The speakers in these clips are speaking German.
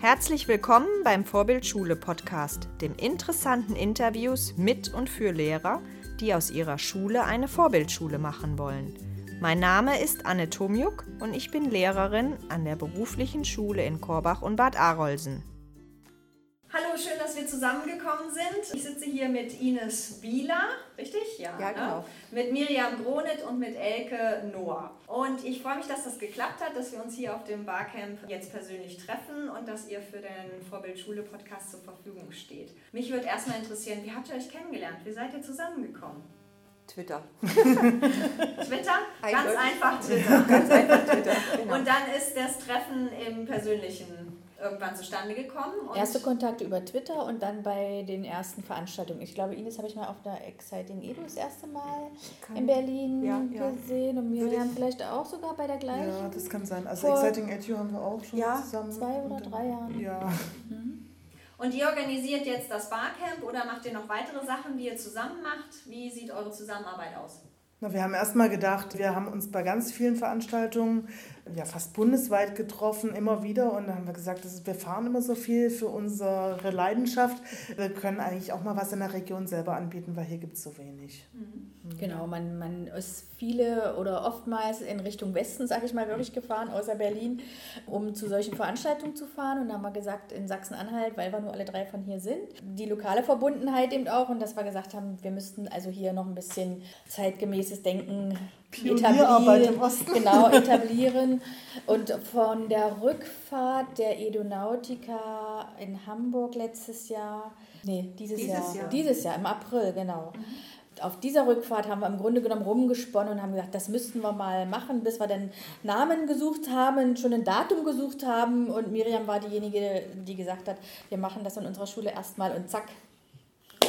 Herzlich willkommen beim Vorbildschule Podcast, dem interessanten Interviews mit und für Lehrer, die aus ihrer Schule eine Vorbildschule machen wollen. Mein Name ist Anne Tomjuk und ich bin Lehrerin an der beruflichen Schule in Korbach und Bad Arolsen. Hallo, schön, dass wir zusammengekommen sind. Ich sitze hier mit Ines Wieler, richtig? Ja, ja ne? genau. Mit Miriam Gronet und mit Elke Noah. Und ich freue mich, dass das geklappt hat, dass wir uns hier auf dem Barcamp jetzt persönlich treffen und dass ihr für den Vorbildschule-Podcast zur Verfügung steht. Mich würde erstmal interessieren, wie habt ihr euch kennengelernt? Wie seid ihr zusammengekommen? Twitter. Twitter? Ganz einfach Twitter. Ganz einfach Twitter. Genau. Und dann ist das Treffen im persönlichen irgendwann zustande gekommen. Erste Kontakte über Twitter und dann bei den ersten Veranstaltungen. Ich glaube, Ines habe ich mal auf der Exciting Edu das erste Mal kann, in Berlin ja, ja. gesehen und Miriam vielleicht auch sogar bei der gleichen. Ja, das kann sein. Also Exciting Edu haben wir auch schon ja, zusammen. zwei oder drei Jahre. Ja. Mhm. Und ihr organisiert jetzt das Barcamp oder macht ihr noch weitere Sachen, die ihr zusammen macht? Wie sieht eure Zusammenarbeit aus? Na, wir haben erstmal gedacht, wir haben uns bei ganz vielen Veranstaltungen ja fast bundesweit getroffen, immer wieder. Und dann haben wir gesagt, ist, wir fahren immer so viel für unsere Leidenschaft. Wir können eigentlich auch mal was in der Region selber anbieten, weil hier gibt es so wenig. Mhm. Genau, man, man ist viele oder oftmals in Richtung Westen, sage ich mal, wirklich gefahren, außer Berlin, um zu solchen Veranstaltungen zu fahren. Und dann haben wir gesagt, in Sachsen-Anhalt, weil wir nur alle drei von hier sind, die lokale Verbundenheit eben auch. Und dass wir gesagt haben, wir müssten also hier noch ein bisschen zeitgemäßes Denken etablieren. Im Osten. Genau, etablieren. Und von der Rückfahrt der Edonautica in Hamburg letztes Jahr, nee, dieses, dieses Jahr, Jahr, dieses Jahr, im April, genau. Mhm auf dieser Rückfahrt haben wir im Grunde genommen rumgesponnen und haben gesagt, das müssten wir mal machen, bis wir dann Namen gesucht haben, schon ein Datum gesucht haben. Und Miriam war diejenige, die gesagt hat, wir machen das in unserer Schule erstmal und zack,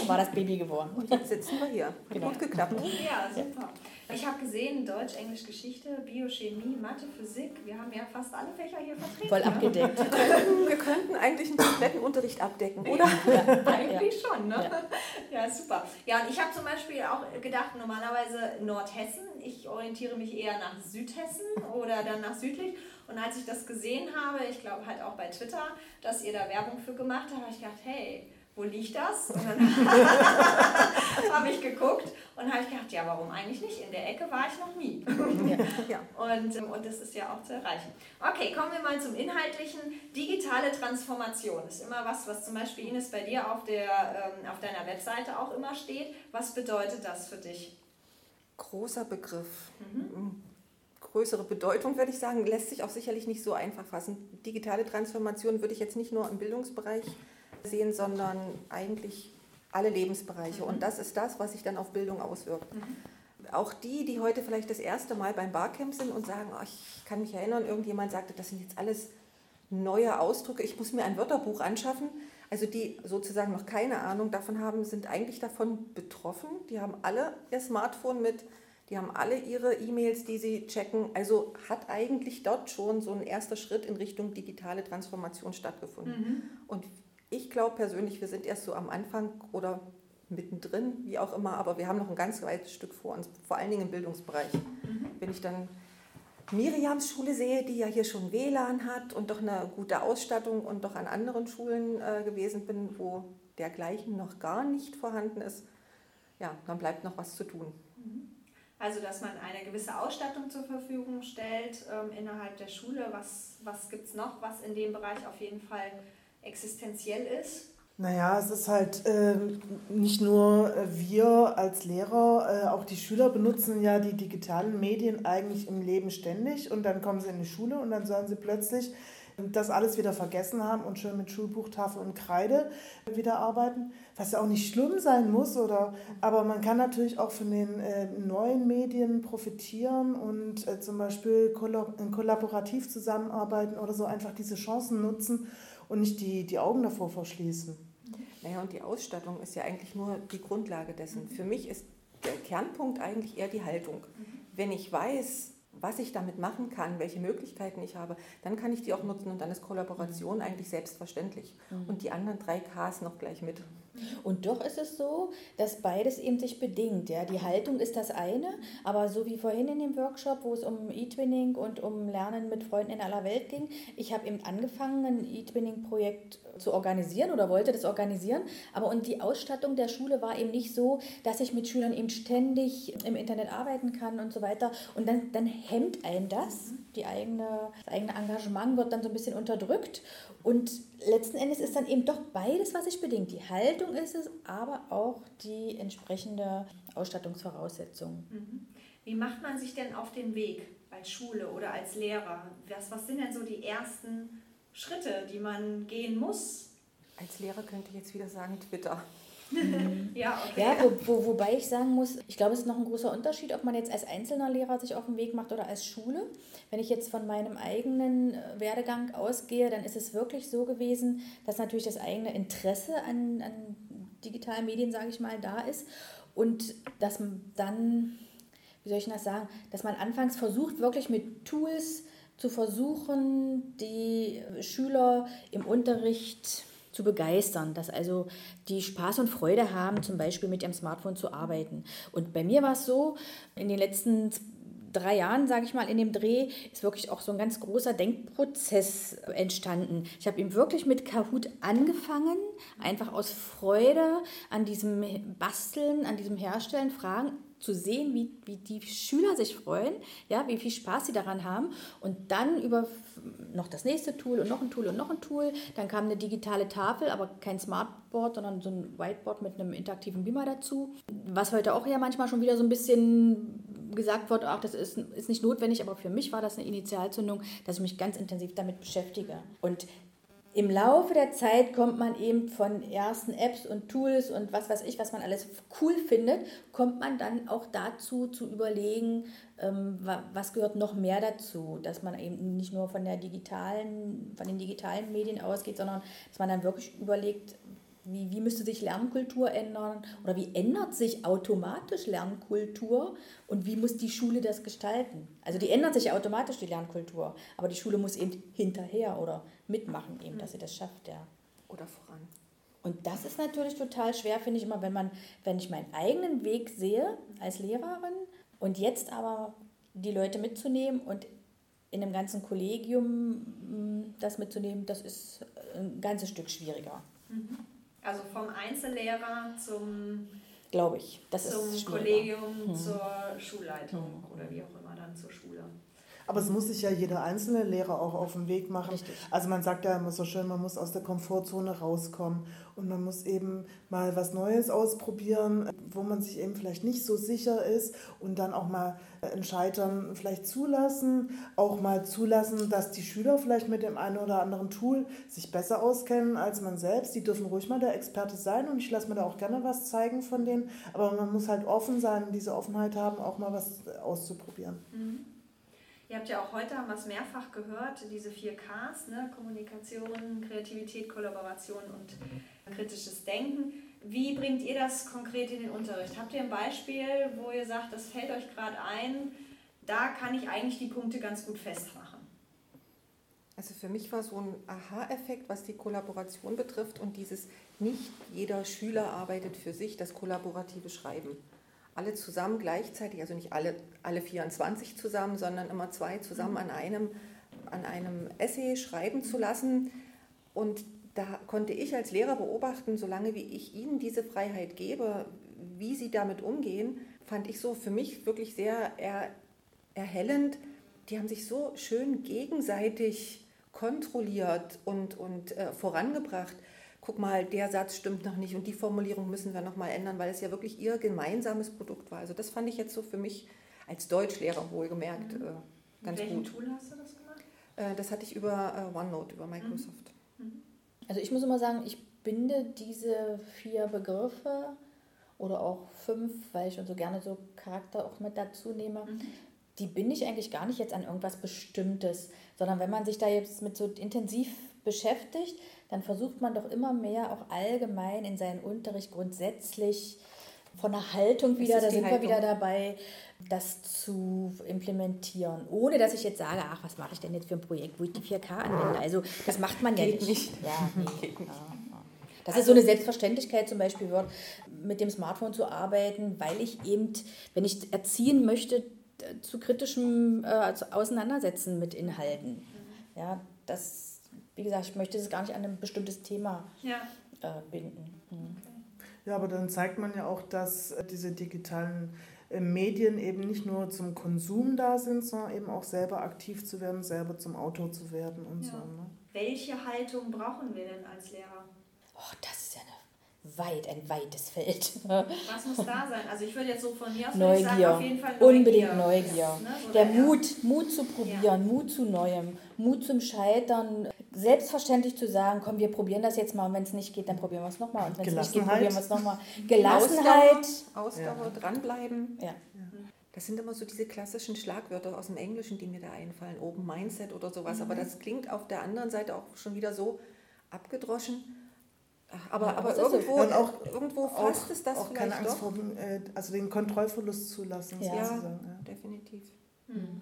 war das Baby geworden. Und jetzt sitzen wir hier. Genau. Gut geklappt. Ja, super. Ich habe gesehen, Deutsch, Englisch, Geschichte, Biochemie, Mathe, Physik. Wir haben ja fast alle Fächer hier vertreten. Voll abgedeckt. wir könnten eigentlich einen kompletten Unterricht abdecken, oder? Ja, eigentlich ja. schon, ne? Ja. ja, super. Ja, und ich habe zum Beispiel auch gedacht, normalerweise Nordhessen. Ich orientiere mich eher nach Südhessen oder dann nach südlich. Und als ich das gesehen habe, ich glaube halt auch bei Twitter, dass ihr da Werbung für gemacht habt, habe ich gedacht, hey, wo liegt das? Und dann habe ich geguckt und habe ich gedacht, ja, warum eigentlich nicht? In der Ecke war ich noch nie. ja. Und, ähm, und das ist ja auch zu erreichen. Okay, kommen wir mal zum Inhaltlichen. Digitale Transformation ist immer was, was zum Beispiel Ines bei dir auf, der, ähm, auf deiner Webseite auch immer steht. Was bedeutet das für dich? Großer Begriff. Mhm größere Bedeutung, würde ich sagen, lässt sich auch sicherlich nicht so einfach fassen. Digitale Transformation würde ich jetzt nicht nur im Bildungsbereich sehen, sondern eigentlich alle Lebensbereiche. Und mhm. das ist das, was sich dann auf Bildung auswirkt. Mhm. Auch die, die heute vielleicht das erste Mal beim Barcamp sind und sagen, oh, ich kann mich erinnern, irgendjemand sagte, das sind jetzt alles neue Ausdrücke, ich muss mir ein Wörterbuch anschaffen. Also die sozusagen noch keine Ahnung davon haben, sind eigentlich davon betroffen. Die haben alle ihr Smartphone mit, die haben alle ihre E-Mails, die sie checken. Also hat eigentlich dort schon so ein erster Schritt in Richtung digitale Transformation stattgefunden. Mhm. Und ich glaube persönlich, wir sind erst so am Anfang oder mittendrin, wie auch immer, aber wir haben noch ein ganz weites Stück vor uns, vor allen Dingen im Bildungsbereich. Mhm. Wenn ich dann Miriams Schule sehe, die ja hier schon WLAN hat und doch eine gute Ausstattung und doch an anderen Schulen äh, gewesen bin, wo dergleichen noch gar nicht vorhanden ist, ja, dann bleibt noch was zu tun. Mhm. Also, dass man eine gewisse Ausstattung zur Verfügung stellt ähm, innerhalb der Schule. Was, was gibt es noch, was in dem Bereich auf jeden Fall existenziell ist? Naja, es ist halt äh, nicht nur wir als Lehrer, äh, auch die Schüler benutzen ja die digitalen Medien eigentlich im Leben ständig und dann kommen sie in die Schule und dann sollen sie plötzlich das alles wieder vergessen haben und schön mit Schulbuchtafel und Kreide wieder arbeiten, was ja auch nicht schlimm sein muss, oder, aber man kann natürlich auch von den äh, neuen Medien profitieren und äh, zum Beispiel kollaborativ zusammenarbeiten oder so einfach diese Chancen nutzen und nicht die, die Augen davor verschließen. Naja, und die Ausstattung ist ja eigentlich nur die Grundlage dessen. Für mich ist der Kernpunkt eigentlich eher die Haltung. Wenn ich weiß, was ich damit machen kann, welche Möglichkeiten ich habe, dann kann ich die auch nutzen und dann ist Kollaboration eigentlich selbstverständlich. Und die anderen drei Ks noch gleich mit. Und doch ist es so, dass beides eben sich bedingt. Ja? Die Haltung ist das eine, aber so wie vorhin in dem Workshop, wo es um E-Twinning und um Lernen mit Freunden in aller Welt ging, ich habe eben angefangen, ein E-Twinning-Projekt zu organisieren oder wollte das organisieren, aber und die Ausstattung der Schule war eben nicht so, dass ich mit Schülern eben ständig im Internet arbeiten kann und so weiter. Und dann, dann hemmt einen das, die eigene, das eigene Engagement wird dann so ein bisschen unterdrückt und letzten Endes ist dann eben doch beides, was sich bedingt. Die Haltung ist es, aber auch die entsprechende Ausstattungsvoraussetzung. Mhm. Wie macht man sich denn auf den Weg als Schule oder als Lehrer? Was, was sind denn so die ersten Schritte, die man gehen muss? Als Lehrer könnte ich jetzt wieder sagen Twitter. Mhm. ja, okay. ja wo, wo, wobei ich sagen muss, ich glaube, es ist noch ein großer Unterschied, ob man jetzt als einzelner Lehrer sich auf den Weg macht oder als Schule. Wenn ich jetzt von meinem eigenen äh, Werdegang ausgehe, dann ist es wirklich so gewesen, dass natürlich das eigene Interesse an, an digitalen Medien, sage ich mal, da ist und dass man dann, wie soll ich das sagen, dass man anfangs versucht, wirklich mit Tools zu versuchen, die Schüler im Unterricht zu begeistern, dass also die Spaß und Freude haben, zum Beispiel mit ihrem Smartphone zu arbeiten. Und bei mir war es so, in den letzten drei Jahren, sage ich mal, in dem Dreh ist wirklich auch so ein ganz großer Denkprozess entstanden. Ich habe ihm wirklich mit Kahoot angefangen, einfach aus Freude an diesem Basteln, an diesem Herstellen, Fragen zu sehen, wie, wie die Schüler sich freuen, ja, wie viel Spaß sie daran haben. Und dann über noch das nächste Tool und noch ein Tool und noch ein Tool. Dann kam eine digitale Tafel, aber kein Smartboard, sondern so ein Whiteboard mit einem interaktiven Beamer dazu. Was heute auch ja manchmal schon wieder so ein bisschen gesagt wird, ach, das ist, ist nicht notwendig, aber für mich war das eine Initialzündung, dass ich mich ganz intensiv damit beschäftige. Und im Laufe der Zeit kommt man eben von ersten Apps und Tools und was weiß ich, was man alles cool findet, kommt man dann auch dazu zu überlegen, ähm, was gehört noch mehr dazu, dass man eben nicht nur von der digitalen, von den digitalen Medien ausgeht, sondern dass man dann wirklich überlegt, wie, wie müsste sich Lernkultur ändern oder wie ändert sich automatisch Lernkultur und wie muss die Schule das gestalten? Also die ändert sich automatisch, die Lernkultur, aber die Schule muss eben hinterher oder mitmachen, eben, dass sie das schafft, ja. Oder voran. Und das ist natürlich total schwer, finde ich immer, wenn man, wenn ich meinen eigenen Weg sehe als Lehrerin und jetzt aber die Leute mitzunehmen und in einem ganzen Kollegium mm, das mitzunehmen, das ist ein ganzes Stück schwieriger. Mhm. Also vom Einzellehrer zum, glaube ich, das zum ist Kollegium, hm. zur Schulleitung hm. oder wie auch immer dann zur Schule. Aber es muss sich ja jeder einzelne Lehrer auch auf den Weg machen. Richtig. Also man sagt ja immer so schön, man muss aus der Komfortzone rauskommen und man muss eben mal was Neues ausprobieren, wo man sich eben vielleicht nicht so sicher ist und dann auch mal ein Scheitern vielleicht zulassen, auch mal zulassen, dass die Schüler vielleicht mit dem einen oder anderen Tool sich besser auskennen als man selbst. Die dürfen ruhig mal der Experte sein und ich lasse mir da auch gerne was zeigen von denen, aber man muss halt offen sein, diese Offenheit haben, auch mal was auszuprobieren. Mhm. Ihr habt ja auch heute, haben wir es mehrfach gehört, diese vier Ks, ne? Kommunikation, Kreativität, Kollaboration und kritisches Denken. Wie bringt ihr das konkret in den Unterricht? Habt ihr ein Beispiel, wo ihr sagt, das fällt euch gerade ein, da kann ich eigentlich die Punkte ganz gut festmachen? Also für mich war so ein Aha-Effekt, was die Kollaboration betrifft und dieses nicht jeder Schüler arbeitet für sich, das kollaborative Schreiben alle zusammen gleichzeitig, also nicht alle, alle 24 zusammen, sondern immer zwei zusammen an einem, an einem Essay schreiben zu lassen. Und da konnte ich als Lehrer beobachten, solange wie ich ihnen diese Freiheit gebe, wie sie damit umgehen, fand ich so für mich wirklich sehr er, erhellend. Die haben sich so schön gegenseitig kontrolliert und, und äh, vorangebracht guck mal, der Satz stimmt noch nicht und die Formulierung müssen wir noch mal ändern, weil es ja wirklich ihr gemeinsames Produkt war. Also das fand ich jetzt so für mich als Deutschlehrer wohlgemerkt mhm. äh, ganz Mit welchem gut. Tool hast du das gemacht? Äh, das hatte ich über äh, OneNote, über Microsoft. Mhm. mhm. Also ich muss immer sagen, ich binde diese vier Begriffe oder auch fünf, weil ich schon so gerne so Charakter auch mit dazu nehme, mhm. Die binde ich eigentlich gar nicht jetzt an irgendwas Bestimmtes, sondern wenn man sich da jetzt mit so intensiv beschäftigt, dann versucht man doch immer mehr auch allgemein in seinen Unterricht grundsätzlich von der Haltung wieder, da sind Haltung. wir wieder dabei, das zu implementieren, ohne dass ich jetzt sage, ach, was mache ich denn jetzt für ein Projekt, wo ich die 4K anwende. Also das macht man ja Geht nicht. nicht. Ja, nee. Geht nicht. Ja, also, es so eine Selbstverständlichkeit zum Beispiel wird, mit dem Smartphone zu arbeiten, weil ich eben, wenn ich erziehen möchte, zu kritischem äh, Auseinandersetzen mit Inhalten. Mhm. Ja, das, wie gesagt, ich möchte es gar nicht an ein bestimmtes Thema ja. äh, binden. Mhm. Ja, aber dann zeigt man ja auch, dass äh, diese digitalen äh, Medien eben nicht nur zum Konsum da sind, sondern eben auch selber aktiv zu werden, selber zum Autor zu werden und ja. so. Ne? Welche Haltung brauchen wir denn als Lehrer? Oh, das ist ja eine weit, ein weites Feld. Was muss da sein? Also ich würde jetzt so von mir aus Neugier. sagen, auf jeden Fall Neugier. Unbedingt Neugier. Ja, ne? Der Mut, Mut zu probieren, ja. Mut zu Neuem, Mut zum Scheitern, selbstverständlich zu sagen, komm, wir probieren das jetzt mal und wenn es nicht geht, dann probieren wir es nochmal und wenn es nicht geht, probieren wir es nochmal. Gelassenheit. Ausdauer, Ausdauer ja. dranbleiben. Ja. Das sind immer so diese klassischen Schlagwörter aus dem Englischen, die mir da einfallen, Open Mindset oder sowas. Mhm. Aber das klingt auf der anderen Seite auch schon wieder so abgedroschen. Aber, ja, aber irgendwo, so. auch, irgendwo fasst auch, es das auch vielleicht keine Angst doch. vor äh, also den Kontrollverlust zulassen. Ja, ja. definitiv. Mhm.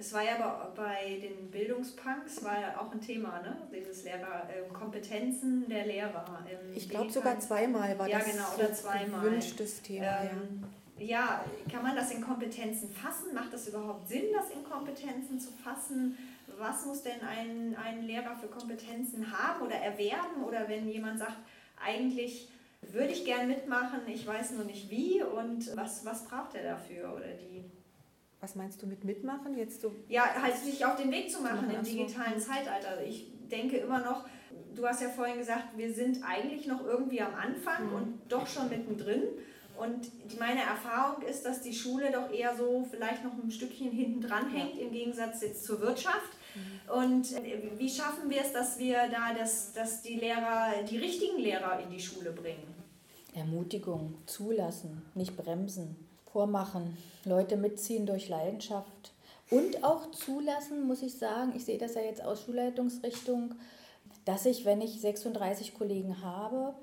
Es war ja bei den Bildungspunks war ja auch ein Thema, ne? Dieses Lehrer, äh, Kompetenzen der Lehrer. ich glaube sogar zweimal war ja, das genau, oder zweimal. gewünschtes Thema. Ähm, ja. ja, kann man das in Kompetenzen fassen? Macht das überhaupt Sinn, das in Kompetenzen zu fassen? Was muss denn ein, ein Lehrer für Kompetenzen haben oder erwerben? Oder wenn jemand sagt, eigentlich würde ich gern mitmachen, ich weiß nur nicht wie und was, was braucht er dafür oder die? Was meinst du mit mitmachen? Jetzt so ja, halt sich auf den Weg zu machen im digitalen Zeitalter. Ich denke immer noch, du hast ja vorhin gesagt, wir sind eigentlich noch irgendwie am Anfang mhm. und doch schon mittendrin. Und meine Erfahrung ist, dass die Schule doch eher so vielleicht noch ein Stückchen hinten dran hängt, im Gegensatz jetzt zur Wirtschaft. Und äh, wie schaffen wir es, dass wir da das, dass die Lehrer, die richtigen Lehrer in die Schule bringen? Ermutigung, zulassen, nicht bremsen vormachen, Leute mitziehen durch Leidenschaft und auch zulassen, muss ich sagen, ich sehe das ja jetzt aus Schulleitungsrichtung, dass ich, wenn ich 36 Kollegen habe,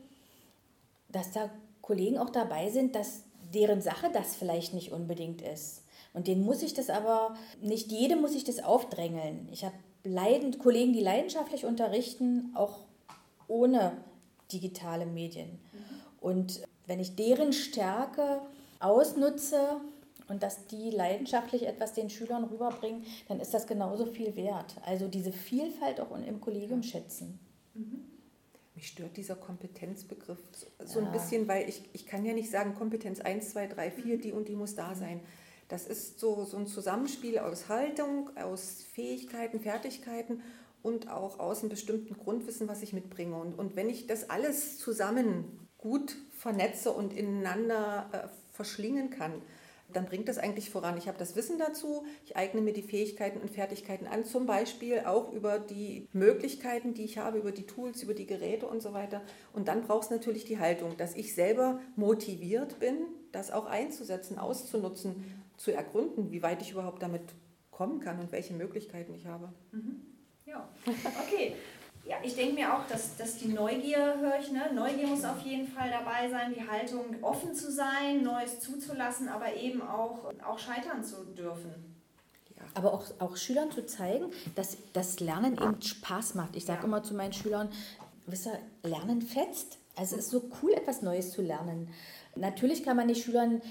dass da Kollegen auch dabei sind, dass deren Sache das vielleicht nicht unbedingt ist. Und denen muss ich das aber, nicht jedem muss ich das aufdrängeln. Ich habe leidend, Kollegen, die leidenschaftlich unterrichten, auch ohne digitale Medien. Mhm. Und wenn ich deren Stärke ausnutze und dass die leidenschaftlich etwas den Schülern rüberbringen, dann ist das genauso viel wert. Also diese Vielfalt auch im Kollegium schätzen. Mhm. Mich stört dieser Kompetenzbegriff so, ja. ein bisschen, weil ich, ich kann ja nicht sagen, Kompetenz 1, 2, 3, 4, die und die muss da sein. Das ist so, so ein Zusammenspiel aus Haltung, aus Fähigkeiten, Fertigkeiten und auch aus einem bestimmten Grundwissen, was ich mitbringe. Und, und wenn ich das alles zusammen gut vernetze und ineinander äh, verschlingen kann, dann bringt das eigentlich voran. Ich habe das Wissen dazu, ich eigne mir die Fähigkeiten und Fertigkeiten an, zum Beispiel auch über die Möglichkeiten, die ich habe, über die Tools, über die Geräte und so weiter. Und dann braucht es natürlich die Haltung, dass ich selber motiviert bin, das auch einzusetzen, auszunutzen, zu ergründen, wie weit ich überhaupt damit kommen kann und welche Möglichkeiten ich habe. Mhm. Ja, okay. Ja, ich denke mir auch, dass, dass die Neugier, höre ich, ne? Neugier muss auf jeden Fall dabei sein, die Haltung offen zu sein, Neues zuzulassen, aber eben auch, auch scheitern zu dürfen. Aber auch, auch Schülern zu zeigen, dass das Lernen eben Spaß macht. Ich sage ja. immer zu meinen Schülern, wisst ihr, Lernen fetzt. Also es ist so cool, etwas Neues zu lernen. Natürlich kann man den Schülern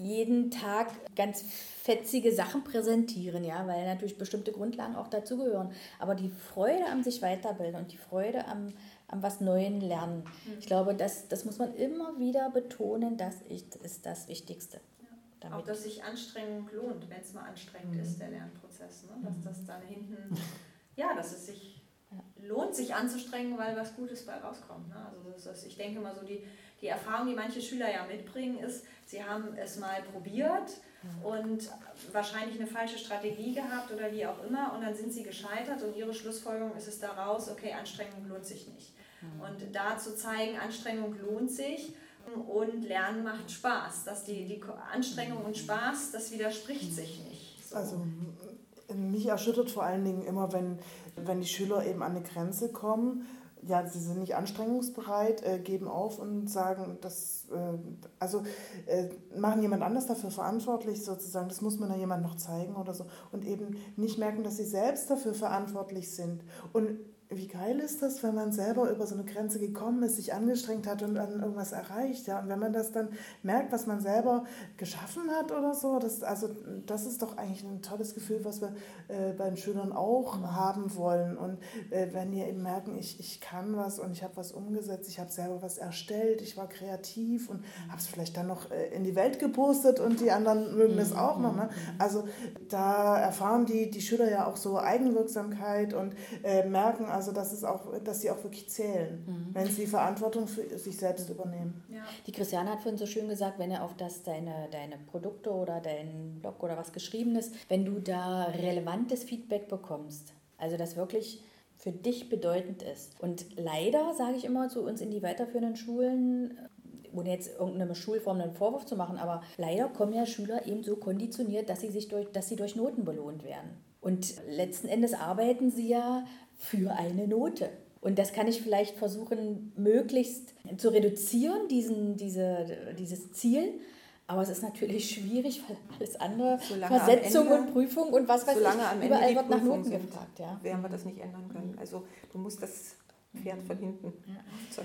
jeden Tag ganz fetzige Sachen präsentieren, ja, weil natürlich bestimmte Grundlagen auch dazugehören. Aber die Freude am sich weiterbilden und die Freude am, am was Neuen lernen, mhm. ich glaube, das, das muss man immer wieder betonen, das ist das Wichtigste. Ja. Auch, dass sich Anstrengung lohnt, wenn es mal anstrengend mhm. ist, der Lernprozess. Ne? Dass mhm. das dann hinten, ja, dass es sich lohnt, sich anzustrengen, weil was Gutes bei rauskommt. Ne? Also das ist, ich denke mal so, die, die Erfahrung, die manche Schüler ja mitbringen, ist, sie haben es mal probiert und wahrscheinlich eine falsche Strategie gehabt oder wie auch immer und dann sind sie gescheitert und ihre Schlussfolgerung ist es daraus, okay, Anstrengung lohnt sich nicht. Und da zu zeigen, Anstrengung lohnt sich und Lernen macht Spaß, dass die, die Anstrengung und Spaß, das widerspricht sich nicht. So. Also mich erschüttert vor allen Dingen immer, wenn, wenn die Schüler eben an eine Grenze kommen ja, sie sind nicht anstrengungsbereit, äh, geben auf und sagen, das, äh, also äh, machen jemand anders dafür verantwortlich sozusagen, das muss man ja jemand noch zeigen oder so. Und eben nicht merken, dass sie selbst dafür verantwortlich sind. Und wie geil ist das, wenn man selber über so eine Grenze gekommen ist, sich angestrengt hat und dann irgendwas erreicht, ja. Und wenn man das dann merkt, was man selber geschaffen hat oder so, das, also das ist doch eigentlich ein tolles Gefühl, was wir äh, beim Schülern auch mhm. haben wollen. Und äh, wenn die eben merken, ich, ich kann was und ich habe was umgesetzt, ich habe selber was erstellt, ich war kreativ und mhm. habe es vielleicht dann noch äh, in die Welt gepostet und die anderen mögen es mhm. auch noch. Ne? Mhm. Also da erfahren die, die Schüler ja auch so Eigenwirksamkeit und äh, merken, also dass, es auch, dass sie auch wirklich zählen, mhm. wenn sie Verantwortung für sich selbst übernehmen. Ja. Die Christiane hat vorhin so schön gesagt, wenn er auf das deine, deine Produkte oder deinen Blog oder was geschrieben ist, wenn du da relevantes Feedback bekommst, also das wirklich für dich bedeutend ist. Und leider, sage ich immer zu uns in die weiterführenden Schulen, ohne jetzt irgendeine Schulform einen Vorwurf zu machen, aber leider kommen ja Schüler eben so konditioniert, dass sie, sich durch, dass sie durch Noten belohnt werden. Und letzten Endes arbeiten sie ja für eine Note. Und das kann ich vielleicht versuchen, möglichst zu reduzieren, diesen, diese, dieses Ziel. Aber es ist natürlich schwierig, weil alles andere, solange Versetzung Ende, und Prüfung und was weiß solange ich, am Ende überall wird nach Noten sind, gefragt. Ja. Werden wir das nicht ändern können. Also du musst das Pferd von hinten. Ja.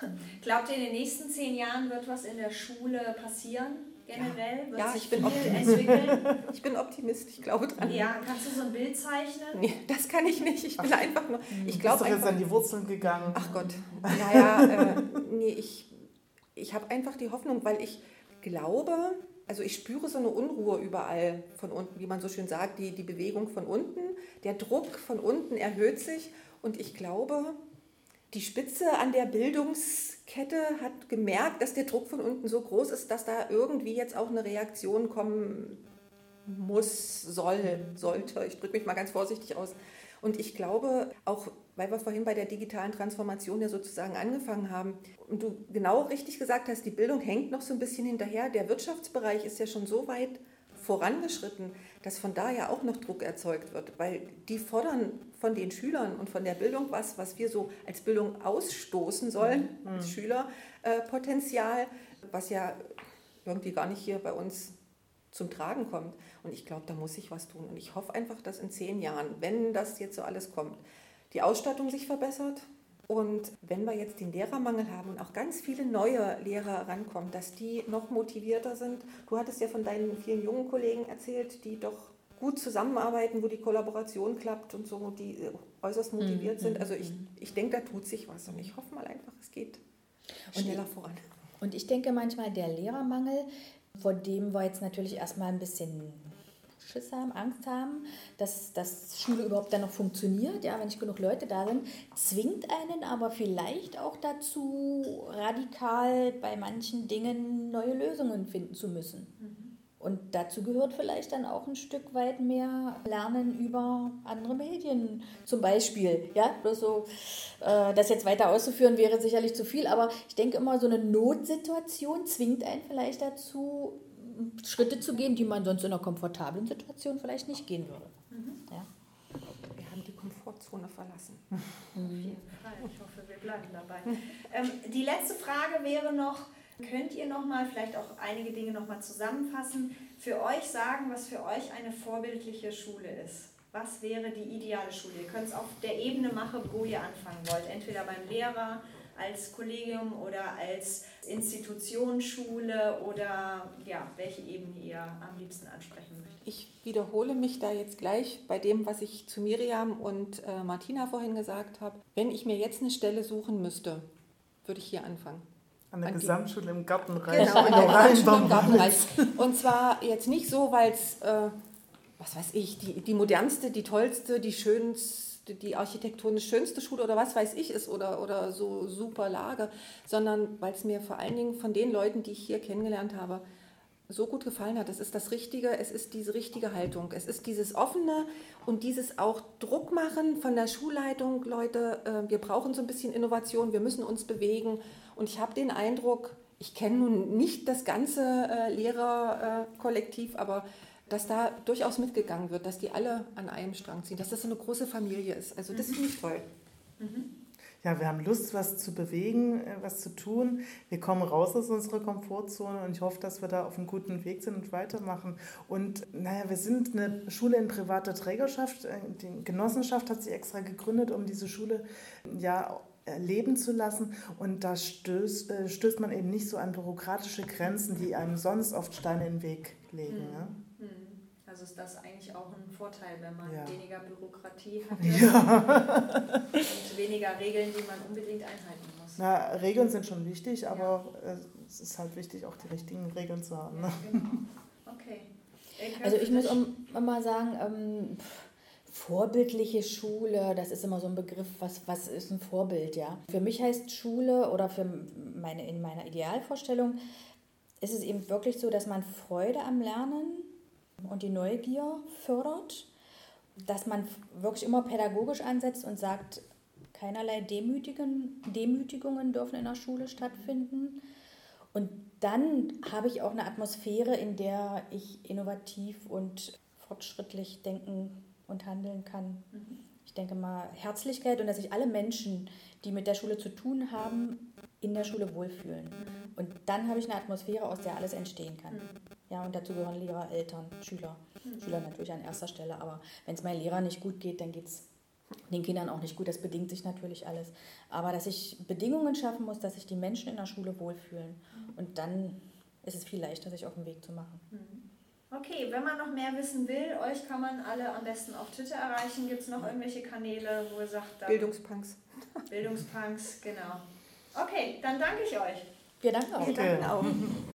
Glaubt ihr, in den nächsten zehn Jahren wird was in der Schule passieren? Generell? Wird ja, ich bin, entwickeln? ich bin Optimist, ich glaube dran. Ja, kannst du so ein Bild zeichnen? Nee, das kann ich nicht. Ich bin Ach, einfach nur. Ich glaube einfach. jetzt an die Wurzeln gegangen. Ach Gott. Naja, äh, nee, ich, ich habe einfach die Hoffnung, weil ich glaube, also ich spüre so eine Unruhe überall von unten, wie man so schön sagt, die, die Bewegung von unten. Der Druck von unten erhöht sich und ich glaube, die Spitze an der Bildungskette hat gemerkt, dass der Druck von unten so groß ist, dass da irgendwie jetzt auch eine Reaktion kommen muss, soll, sollte. Ich drücke mich mal ganz vorsichtig aus. Und ich glaube, auch weil wir vorhin bei der digitalen Transformation ja sozusagen angefangen haben und du genau richtig gesagt hast, die Bildung hängt noch so ein bisschen hinterher. Der Wirtschaftsbereich ist ja schon so weit vorangeschritten, dass von da ja auch noch Druck erzeugt wird, weil die fordern von den Schülern und von der Bildung was, was wir so als Bildung ausstoßen sollen, mhm. als Schülerpotenzial, was ja irgendwie gar nicht hier bei uns zum Tragen kommt. Und ich glaube, da muss ich was tun. Und ich hoffe einfach, dass in zehn Jahren, wenn das jetzt so alles kommt, die Ausstattung sich verbessert, und wenn wir jetzt den Lehrermangel haben und auch ganz viele neue Lehrer rankommen, dass die noch motivierter sind. Du hattest ja von deinen vielen jungen Kollegen erzählt, die doch gut zusammenarbeiten, wo die Kollaboration klappt und so, die äußerst motiviert mhm. sind. Also ich, mhm. ich denke, da tut sich was und ich hoffe mal einfach, es geht schneller und, voran. Und ich denke manchmal, der Lehrermangel, vor dem wir jetzt natürlich erstmal ein bisschen Schiss haben, Angst haben, dass, dass Schule überhaupt dann noch funktioniert, ja, wenn nicht genug Leute da sind, zwingt einen aber vielleicht auch dazu, radikal bei manchen Dingen neue Lösungen finden zu müssen. Mhm. Und dazu gehört vielleicht dann auch ein Stück weit mehr Lernen über andere Medien zum Beispiel. Ja, bloß so, äh, das jetzt weiter auszuführen wäre sicherlich zu viel, aber ich denke immer, so eine Notsituation zwingt einen vielleicht dazu, Schritte zu gehen, die man sonst in einer komfortablen Situation vielleicht nicht gehen würde. Mhm. Ja. Wir haben die Komfortzone verlassen. Auf jeden Fall. Ich hoffe, wir bleiben dabei. Ähm, die letzte Frage wäre noch, könnt ihr noch mal vielleicht auch einige Dinge noch mal zusammenfassen, für euch sagen, was für euch eine vorbildliche Schule ist? Was wäre die ideale Schule? Ihr könnt es auf der Ebene machen, wo ihr anfangen wollt. Entweder beim Lehrer, als Kollegium oder als Institutionsschule oder ja, welche Ebene ihr am liebsten ansprechen möchtet? Ich wiederhole mich da jetzt gleich bei dem, was ich zu Miriam und äh, Martina vorhin gesagt habe. Wenn ich mir jetzt eine Stelle suchen müsste, würde ich hier anfangen. An der An Gesamtschule im Gartenreich. Genau, an der Gesamtschule im Gartenreich. Und zwar jetzt nicht so, weil es, äh, was weiß ich, die, die modernste, die tollste, die schönste, die architektonisch schönste Schule oder was weiß ich ist oder, oder so super Lage, sondern weil es mir vor allen Dingen von den Leuten, die ich hier kennengelernt habe, so gut gefallen hat. Es ist das Richtige, es ist diese richtige Haltung, es ist dieses Offene und dieses auch Druck machen von der Schulleitung, Leute, äh, wir brauchen so ein bisschen Innovation, wir müssen uns bewegen. Und ich habe den Eindruck, ich kenne nun nicht das ganze äh, Lehrerkollektiv, aber dass da durchaus mitgegangen wird, dass die alle an einem Strang ziehen, dass das so eine große Familie ist. Also das mhm. finde ich toll. Mhm. ja, wir haben Lust, was zu bewegen, äh, was zu tun. Wir kommen raus aus unserer Komfortzone und ich hoffe, dass wir da auf einem guten Weg sind und weitermachen. Und naja, wir sind eine Schule in privater Trägerschaft. Äh, die Genossenschaft hat sich extra gegründet, um diese Schule ja leben zu lassen. Und da stößt, äh, stößt man eben nicht so an bürokratische Grenzen, die einem sonst oft Steine in den Weg legen. Mhm. Ja? Also ist das eigentlich auch ein Vorteil, wenn man ja. weniger Bürokratie hat ja. und weniger Regeln, die man unbedingt einhalten muss. Na, Regeln sind schon wichtig, aber ja. es ist halt wichtig, auch die richtigen Regeln zu haben. Ne? Genau. Okay. Also ich muss mal sagen, ähm, vorbildliche Schule, das ist immer so ein Begriff, was, was ist ein Vorbild, ja. Für mich heißt Schule oder für meine, in meiner Idealvorstellung ist es eben wirklich so, dass man Freude am Lernen und die Neugier fördert, dass man wirklich immer pädagogisch ansetzt und sagt, keinerlei Demütigen, Demütigungen dürfen in der Schule stattfinden. Und dann habe ich auch eine Atmosphäre, in der ich innovativ und fortschrittlich denken und handeln kann. Ich denke mal Herzlichkeit und dass sich alle Menschen, die mit der Schule zu tun haben, in der Schule wohlfühlen. Und dann habe ich eine Atmosphäre, aus der alles entstehen kann. Ja, und dazu gehören Lehrer, Eltern, Schüler. Schüler natürlich an erster Stelle, aber wenn es meinen Lehrern nicht gut geht, dann geht es den Kindern auch nicht gut. Das bedingt sich natürlich alles. Aber dass ich Bedingungen schaffen muss, dass sich die Menschen in der Schule wohlfühlen. Und dann ist es viel leichter, sich auf den Weg zu machen. Okay, wenn man noch mehr wissen will, euch kann man alle am besten auf Twitter erreichen. Gibt es noch irgendwelche Kanäle, wo ihr sagt... Bildungspunks. Bildungspunks, genau. Okay, dann danke ich euch. Wir danken auch. Wir danken auch.